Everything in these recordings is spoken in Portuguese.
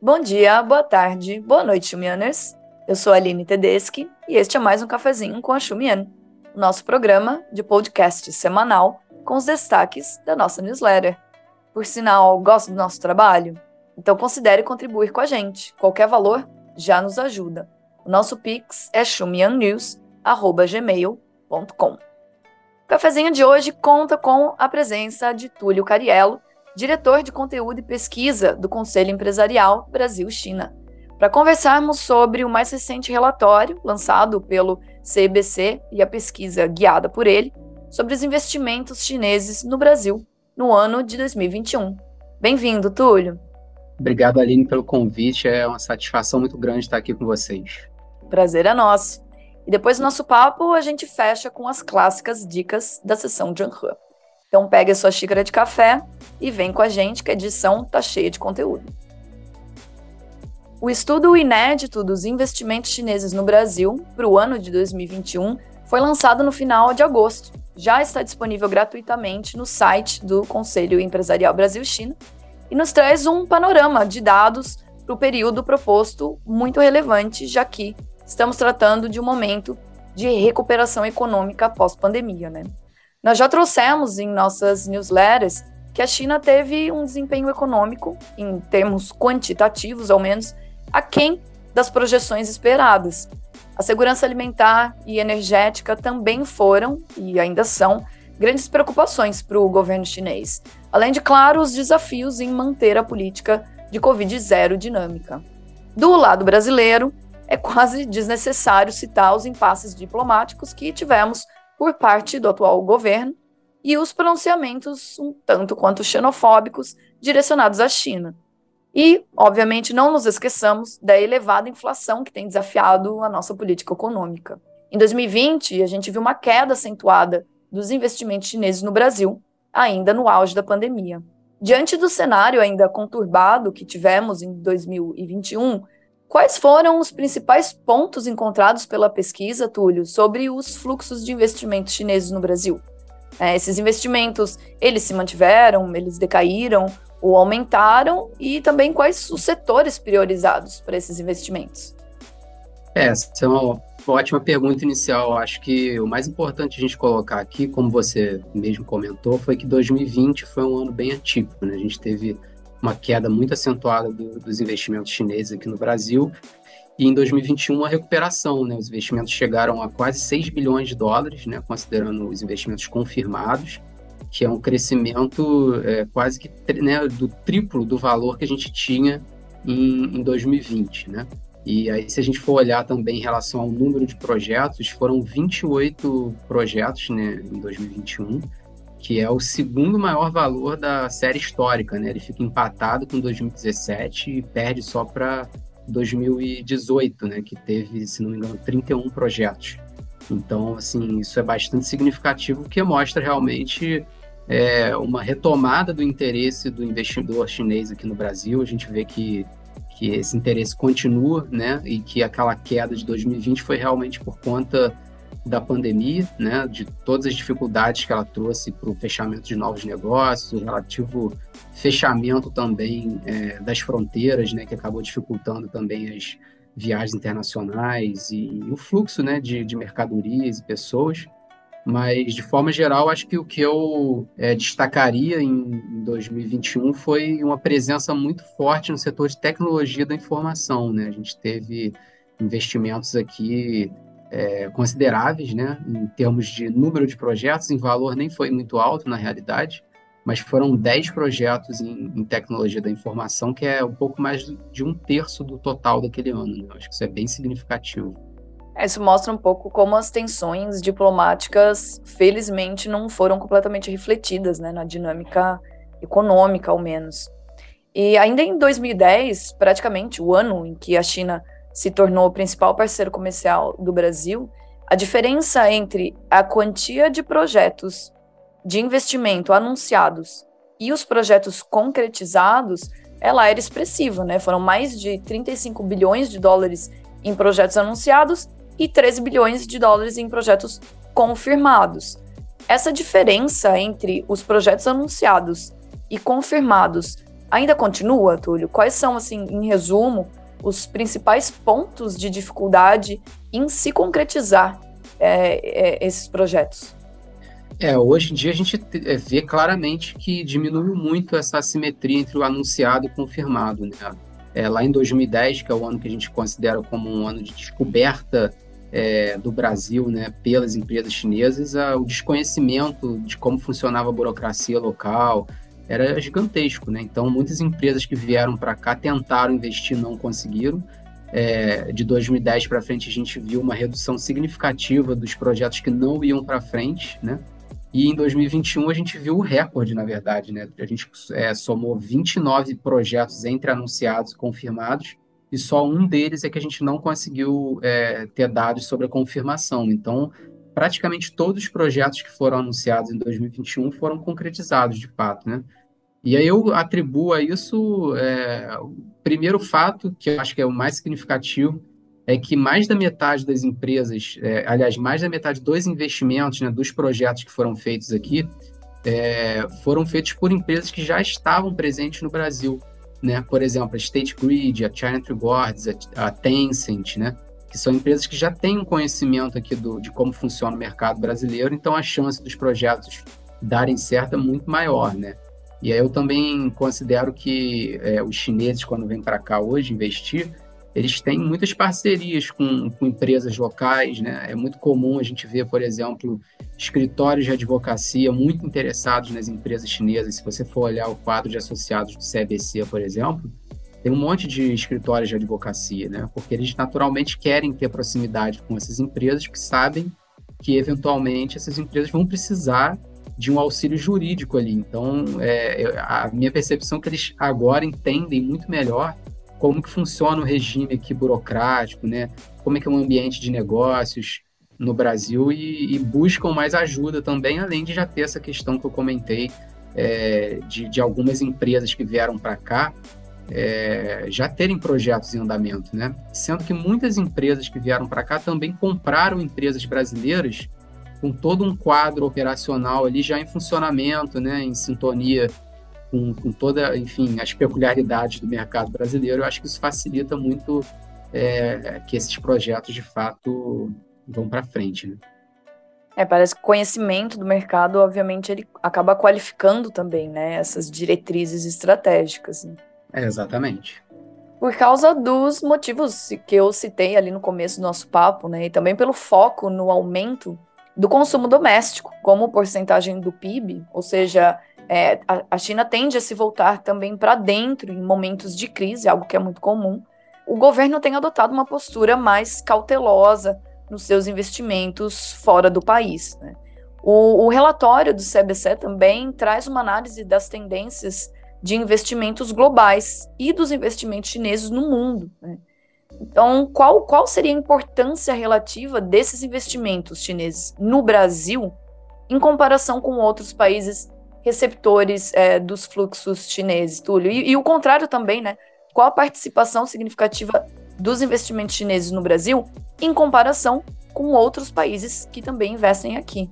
Bom dia, boa tarde, boa noite, Xumianers. Eu sou a Aline Tedeschi e este é mais um cafezinho com a Xumian, nosso programa de podcast semanal com os destaques da nossa newsletter. Por sinal, gosta do nosso trabalho? Então considere contribuir com a gente. Qualquer valor já nos ajuda. O nosso Pix é xumiannews.gmail.com. O cafezinho de hoje conta com a presença de Túlio Cariello, diretor de conteúdo e pesquisa do Conselho Empresarial Brasil-China, para conversarmos sobre o mais recente relatório lançado pelo CBC e a pesquisa guiada por ele sobre os investimentos chineses no Brasil no ano de 2021. Bem-vindo, Túlio. Obrigado, Aline, pelo convite. É uma satisfação muito grande estar aqui com vocês. Prazer é nosso. E depois do nosso papo, a gente fecha com as clássicas dicas da sessão de Anhe. Então pegue a sua xícara de café e vem com a gente que a edição tá cheia de conteúdo. O estudo inédito dos investimentos chineses no Brasil para o ano de 2021 foi lançado no final de agosto. Já está disponível gratuitamente no site do Conselho Empresarial Brasil-China e nos traz um panorama de dados para o período proposto muito relevante, já que estamos tratando de um momento de recuperação econômica pós-pandemia, né? Nós já trouxemos em nossas newsletters que a China teve um desempenho econômico, em termos quantitativos ao menos, aquém das projeções esperadas. A segurança alimentar e energética também foram, e ainda são, grandes preocupações para o governo chinês, além de, claro, os desafios em manter a política de Covid-0 dinâmica. Do lado brasileiro, é quase desnecessário citar os impasses diplomáticos que tivemos por parte do atual governo e os pronunciamentos um tanto quanto xenofóbicos direcionados à China. E, obviamente, não nos esqueçamos da elevada inflação que tem desafiado a nossa política econômica. Em 2020, a gente viu uma queda acentuada dos investimentos chineses no Brasil, ainda no auge da pandemia. Diante do cenário ainda conturbado que tivemos em 2021, Quais foram os principais pontos encontrados pela pesquisa, Túlio, sobre os fluxos de investimentos chineses no Brasil? É, esses investimentos, eles se mantiveram, eles decaíram ou aumentaram? E também quais os setores priorizados para esses investimentos? É, essa é uma ótima pergunta inicial. Acho que o mais importante a gente colocar aqui, como você mesmo comentou, foi que 2020 foi um ano bem atípico. Né? A gente teve uma queda muito acentuada do, dos investimentos chineses aqui no Brasil. E em 2021, a recuperação, né? Os investimentos chegaram a quase 6 bilhões de dólares, né? Considerando os investimentos confirmados, que é um crescimento é, quase que né, do triplo do valor que a gente tinha em, em 2020, né? E aí, se a gente for olhar também em relação ao número de projetos, foram 28 projetos né, em 2021, que é o segundo maior valor da série histórica, né? Ele fica empatado com 2017 e perde só para 2018, né? Que teve, se não me engano, 31 projetos. Então, assim, isso é bastante significativo, que mostra realmente é, uma retomada do interesse do investidor chinês aqui no Brasil. A gente vê que, que esse interesse continua, né? E que aquela queda de 2020 foi realmente por conta da pandemia, né, de todas as dificuldades que ela trouxe para o fechamento de novos negócios, o relativo fechamento também é, das fronteiras, né, que acabou dificultando também as viagens internacionais e, e o fluxo, né, de, de, mercadorias e pessoas. Mas, de forma geral, acho que o que eu é, destacaria em, em 2021 foi uma presença muito forte no setor de tecnologia da informação. Né? A gente teve investimentos aqui é, consideráveis, né, em termos de número de projetos, em valor nem foi muito alto na realidade, mas foram 10 projetos em, em tecnologia da informação, que é um pouco mais de um terço do total daquele ano. Né? Acho que isso é bem significativo. É, isso mostra um pouco como as tensões diplomáticas, felizmente, não foram completamente refletidas né, na dinâmica econômica, ao menos. E ainda em 2010, praticamente o ano em que a China se tornou o principal parceiro comercial do Brasil, a diferença entre a quantia de projetos de investimento anunciados e os projetos concretizados, ela era expressiva, né? Foram mais de 35 bilhões de dólares em projetos anunciados e 13 bilhões de dólares em projetos confirmados. Essa diferença entre os projetos anunciados e confirmados ainda continua, Túlio? Quais são, assim, em resumo, os principais pontos de dificuldade em se concretizar é, é, esses projetos? É, hoje em dia a gente é, vê claramente que diminuiu muito essa assimetria entre o anunciado e o confirmado. Né? É, lá em 2010, que é o ano que a gente considera como um ano de descoberta é, do Brasil né, pelas empresas chinesas, a, o desconhecimento de como funcionava a burocracia local era gigantesco. Né? Então, muitas empresas que vieram para cá tentaram investir, não conseguiram. É, de 2010 para frente, a gente viu uma redução significativa dos projetos que não iam para frente. Né? E em 2021 a gente viu o recorde, na verdade, né? A gente é, somou 29 projetos entre anunciados e confirmados, e só um deles é que a gente não conseguiu é, ter dados sobre a confirmação. Então, praticamente todos os projetos que foram anunciados em 2021 foram concretizados, de fato, né? E aí eu atribuo a isso é, o primeiro fato, que eu acho que é o mais significativo, é que mais da metade das empresas, é, aliás, mais da metade dos investimentos, né, dos projetos que foram feitos aqui, é, foram feitos por empresas que já estavam presentes no Brasil. Né? Por exemplo, a State Grid, a China Rewards, a, a Tencent, né? Que são empresas que já têm um conhecimento aqui do, de como funciona o mercado brasileiro, então a chance dos projetos darem certo é muito maior. Né? E aí eu também considero que é, os chineses, quando vêm para cá hoje investir, eles têm muitas parcerias com, com, empresas locais, né? É muito comum a gente ver, por exemplo, escritórios de advocacia muito interessados nas empresas chinesas. Se você for olhar o quadro de associados do CBC, por exemplo, tem um monte de escritórios de advocacia, né? Porque eles naturalmente querem ter proximidade com essas empresas, que sabem que eventualmente essas empresas vão precisar de um auxílio jurídico ali. Então, é, a minha percepção é que eles agora entendem muito melhor como que funciona o regime aqui burocrático, né? Como é que é o ambiente de negócios no Brasil e, e buscam mais ajuda também, além de já ter essa questão que eu comentei é, de, de, algumas empresas que vieram para cá é, já terem projetos em andamento, né? Sendo que muitas empresas que vieram para cá também compraram empresas brasileiras com todo um quadro operacional ali já em funcionamento, né? Em sintonia com, com toda, enfim, as peculiaridades do mercado brasileiro, eu acho que isso facilita muito é, que esses projetos, de fato, vão para frente. Né? É, parece que conhecimento do mercado, obviamente, ele acaba qualificando também, né, essas diretrizes estratégicas. Né? É, exatamente. Por causa dos motivos que eu citei ali no começo do nosso papo, né, e também pelo foco no aumento do consumo doméstico, como porcentagem do PIB, ou seja, é, a, China tende a se voltar também para dentro em momentos de crise, algo que é muito comum. O governo tem adotado uma postura mais cautelosa nos seus investimentos fora do país. Né? O, o, relatório do CBC também traz uma análise das tendências de investimentos globais e dos investimentos chineses no mundo. Né? Então, qual, qual seria a importância relativa desses investimentos chineses no Brasil em comparação com outros países receptores é, dos fluxos chineses, Túlio. E, e, o contrário também, né? Qual a participação significativa dos investimentos chineses no Brasil em comparação com outros países que também investem aqui?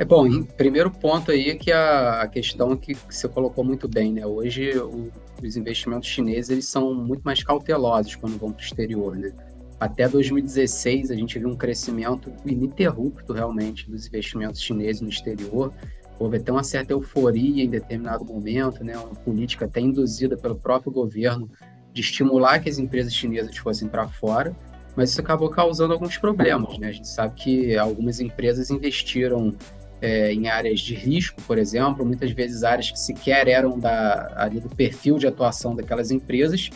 É bom, primeiro ponto aí é que a, a questão que você colocou muito bem, né? Hoje o, os investimentos chineses eles são muito mais cautelosos quando vão para o exterior, né? Até 2016 a gente viu um crescimento ininterrupto realmente dos investimentos chineses no exterior houve até uma certa euforia em determinado momento, né, uma política até induzida pelo próprio governo de estimular que as empresas chinesas fossem para fora, mas isso acabou causando alguns problemas. Né? A gente sabe que algumas empresas investiram é, em áreas de risco, por exemplo, muitas vezes áreas que sequer eram da, ali do perfil de atuação daquelas empresas,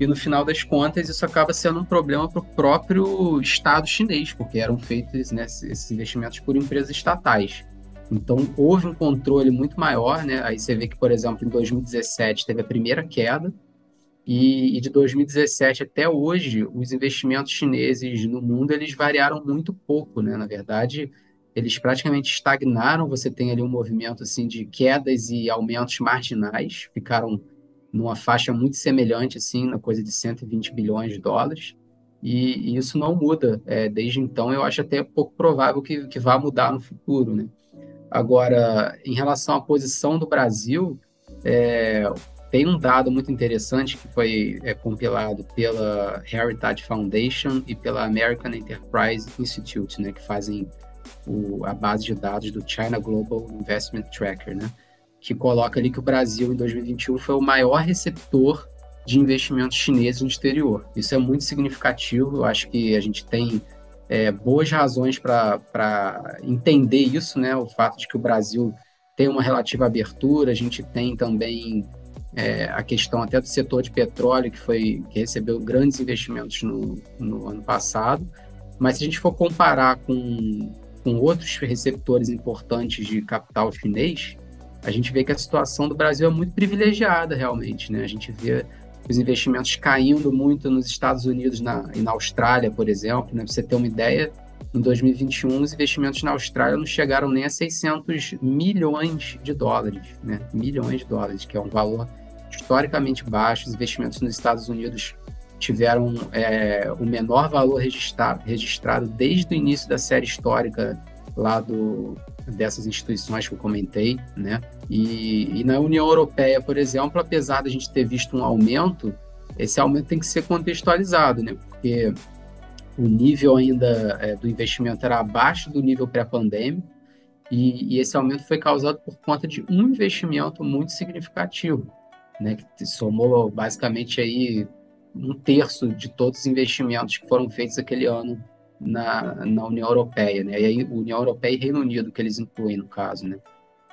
e no final das contas isso acaba sendo um problema para o próprio Estado chinês, porque eram feitos né, esses investimentos por empresas estatais. Então, houve um controle muito maior, né? Aí você vê que, por exemplo, em 2017 teve a primeira queda, e, e de 2017 até hoje, os investimentos chineses no mundo, eles variaram muito pouco, né? Na verdade, eles praticamente estagnaram, você tem ali um movimento, assim, de quedas e aumentos marginais, ficaram numa faixa muito semelhante, assim, na coisa de 120 bilhões de dólares, e, e isso não muda. É, desde então, eu acho até pouco provável que, que vá mudar no futuro, né? Agora, em relação à posição do Brasil, é, tem um dado muito interessante que foi é, compilado pela Heritage Foundation e pela American Enterprise Institute, né, que fazem o, a base de dados do China Global Investment Tracker, né, que coloca ali que o Brasil em 2021 foi o maior receptor de investimentos chineses no exterior. Isso é muito significativo, eu acho que a gente tem é, boas razões para entender isso, né, o fato de que o Brasil tem uma relativa abertura, a gente tem também é, a questão até do setor de petróleo, que, foi, que recebeu grandes investimentos no, no ano passado, mas se a gente for comparar com, com outros receptores importantes de capital chinês, a gente vê que a situação do Brasil é muito privilegiada realmente, né? A gente vê os investimentos caindo muito nos Estados Unidos na, e na Austrália, por exemplo, né? Pra você ter uma ideia, em 2021 os investimentos na Austrália não chegaram nem a 600 milhões de dólares, né? Milhões de dólares, que é um valor historicamente baixo. Os investimentos nos Estados Unidos tiveram é, o menor valor registrado, registrado desde o início da série histórica lá do, dessas instituições que eu comentei, né? E, e, na União Europeia, por exemplo, apesar de a gente ter visto um aumento, esse aumento tem que ser contextualizado, né? Porque o nível ainda é, do investimento era abaixo do nível pré-pandêmico e, e esse aumento foi causado por conta de um investimento muito significativo, né? Que somou basicamente aí um terço de todos os investimentos que foram feitos aquele ano na, na União Europeia, né? E aí, União Europeia e Reino Unido, que eles incluem no caso, né?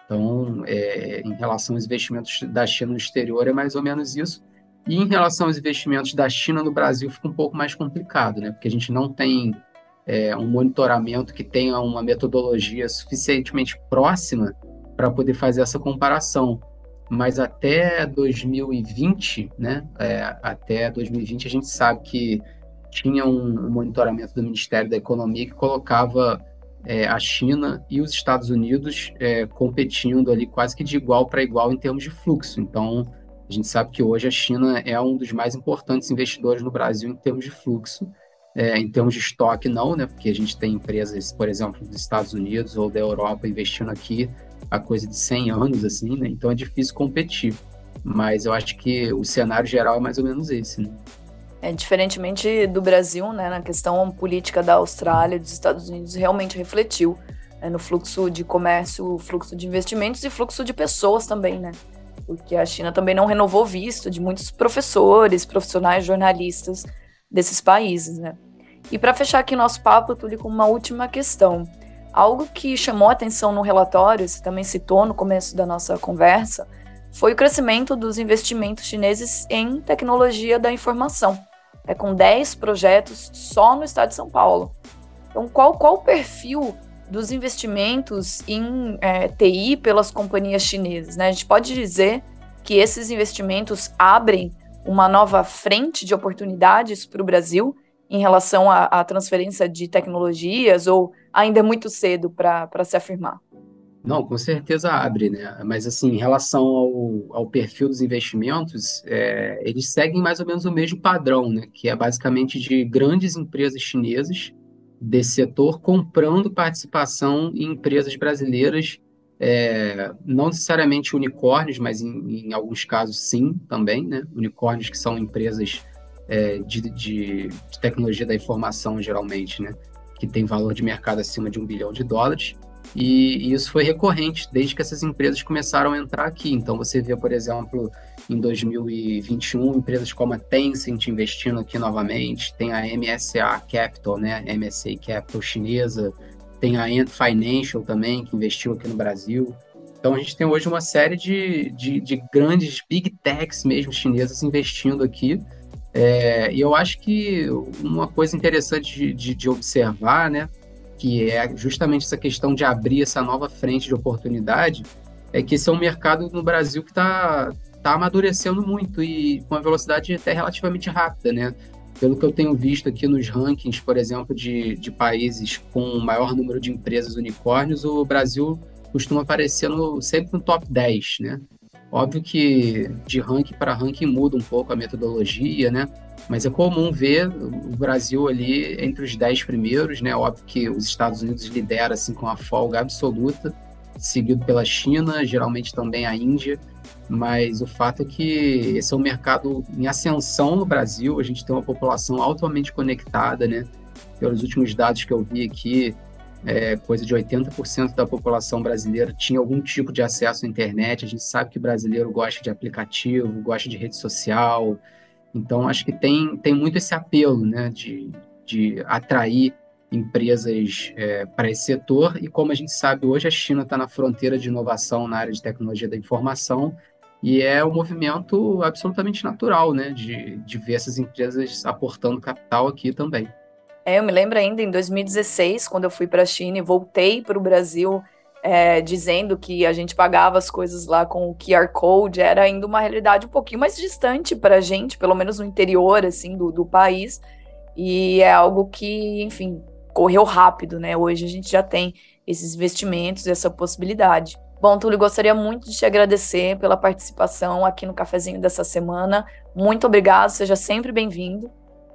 Então, é, em relação aos investimentos da China no exterior, é mais ou menos isso. E em relação aos investimentos da China no Brasil, fica um pouco mais complicado, né? Porque a gente não tem é, um monitoramento que tenha uma metodologia suficientemente próxima para poder fazer essa comparação. Mas até 2020, né? É, até 2020, a gente sabe que tinha um, monitoramento do Ministério da Economia que colocava é, a China e os Estados Unidos é, competindo ali quase que de igual para igual em termos de fluxo. Então, a gente sabe que hoje a China é um dos mais importantes investidores no Brasil em termos de fluxo. É, em termos de estoque, não, né? Porque a gente tem empresas, por exemplo, dos Estados Unidos ou da Europa investindo aqui há coisa de 100 anos, assim, né? Então é difícil competir. Mas eu acho que o cenário geral é mais ou menos esse, né? É, diferentemente do Brasil, né, na questão política da Austrália dos Estados Unidos, realmente refletiu né, no fluxo de comércio, fluxo de investimentos e fluxo de pessoas também, né? Porque a China também não renovou visto de muitos professores, profissionais, jornalistas desses países, né? E para fechar aqui nosso papo, Túlio, com uma última questão. Algo que chamou atenção no relatório, você também citou no começo da nossa conversa, foi o crescimento dos investimentos chineses em tecnologia da informação é, com 10 projetos só no estado de São Paulo. Então, qual, qual o perfil dos investimentos em é, TI pelas companhias chinesas? Né? A gente pode dizer que esses investimentos abrem uma nova frente de oportunidades para o Brasil em relação à, à transferência de tecnologias ou ainda é muito cedo para se afirmar? Não, com certeza abre, né? Mas assim, em relação ao, ao perfil dos investimentos, é, eles seguem mais ou menos o mesmo padrão, né? Que é basicamente de grandes empresas chinesas desse setor comprando participação em empresas brasileiras, é, não necessariamente unicórnios, mas em, em, alguns casos sim também, né? Unicórnios que são empresas é, de, de, de tecnologia da informação, geralmente, né? Que tem valor de mercado acima de um bilhão de dólares e, isso foi recorrente desde que essas empresas começaram a entrar aqui. Então, você vê, por exemplo, em 2021, empresas como a Tencent investindo aqui novamente, tem a MSA Capital, né, MSA Capital chinesa, tem a Ant Financial também, que investiu aqui no Brasil. Então, a gente tem hoje uma série de, de, de grandes big techs mesmo chinesas investindo aqui. É, e eu acho que uma coisa interessante de, de, de observar, né, que é justamente essa questão de abrir essa nova frente de oportunidade, é que esse é um mercado no Brasil que está tá amadurecendo muito e com uma velocidade até relativamente rápida, né? Pelo que eu tenho visto aqui nos rankings, por exemplo, de, de países com maior número de empresas unicórnios, o Brasil costuma aparecer no, sempre no top 10, né? Óbvio que de ranking para ranking muda um pouco a metodologia, né? Mas é comum ver o Brasil ali entre os 10 primeiros, né? Óbvio que os Estados Unidos lidera assim com a folga absoluta, seguido pela China, geralmente também a Índia. mas o fato é que esse é um mercado em ascensão no Brasil, a gente tem uma população altamente conectada, né? Pelos últimos dados que eu vi aqui, é, coisa de 80% da população brasileira tinha algum tipo de acesso à internet. A gente sabe que brasileiro gosta de aplicativo, gosta de rede social. Então, acho que tem, tem muito esse apelo né, de, de atrair empresas é, para esse setor. E como a gente sabe hoje, a China está na fronteira de inovação na área de tecnologia da informação e é um movimento absolutamente natural, né, de, de ver essas empresas aportando capital aqui também. É, eu me lembro ainda em 2016, quando eu fui para a China e voltei para o Brasil, é, dizendo que a gente pagava as coisas lá com o QR Code, era ainda uma realidade um pouquinho mais distante para a gente, pelo menos no interior, assim, do, do país, e é algo que, enfim, correu rápido, né? Hoje a gente já tem esses investimentos, essa possibilidade. Bom, Túlio, gostaria muito de te agradecer pela participação aqui no cafezinho dessa semana. Muito obrigado, seja sempre bem-vindo.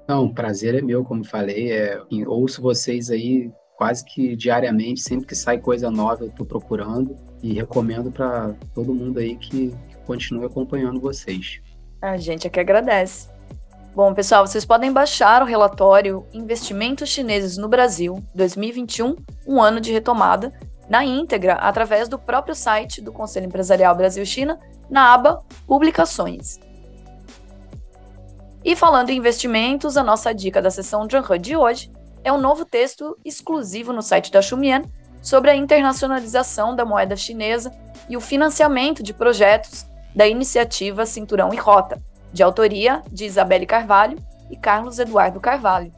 Não, prazer é meu, como falei. É, ouço vocês aí quase que diariamente, sempre que sai coisa nova eu estou procurando e recomendo para todo mundo aí que, que continue acompanhando vocês. A gente é que agradece. Bom, pessoal, vocês podem baixar o relatório Investimentos Chineses no Brasil 2021, um ano de retomada, na íntegra através do próprio site do Conselho Empresarial Brasil-China, na aba Publicações. E falando em investimentos, a nossa dica da sessão Zhanhe de hoje é um novo texto exclusivo no site da Xumian sobre a internacionalização da moeda chinesa e o financiamento de projetos da iniciativa Cinturão e Rota, de autoria de Isabelle Carvalho e Carlos Eduardo Carvalho.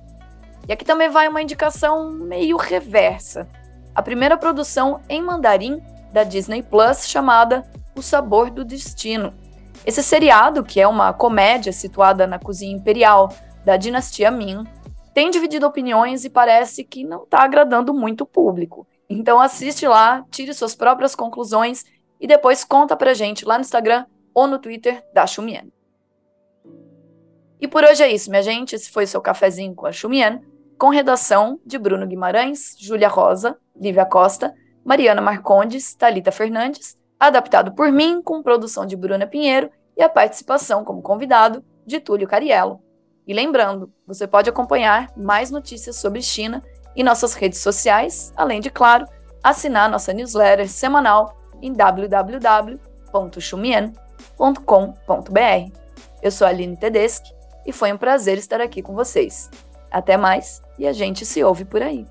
E aqui também vai uma indicação meio reversa a primeira produção em mandarim da Disney Plus chamada O Sabor do Destino. Esse seriado, que é uma comédia situada na cozinha imperial da dinastia Ming, tem dividido opiniões e parece que não está agradando muito o público. Então assiste lá, tire suas próprias conclusões e depois conta pra gente lá no Instagram ou no Twitter da Xumian. E por hoje é isso, minha gente. Esse foi seu cafezinho com a Xumian com redação de Bruno Guimarães, Júlia Rosa, Lívia Costa, Mariana Marcondes, Talita Fernandes, adaptado por mim, com produção de Bruna Pinheiro e a participação como convidado de Túlio Cariello. E lembrando, você pode acompanhar mais notícias sobre China em nossas redes sociais, além de, claro, assinar nossa newsletter semanal em www.chumien.com.br. Eu sou Aline Tedeschi e foi um prazer estar aqui com vocês. Até mais e a gente se ouve por aí.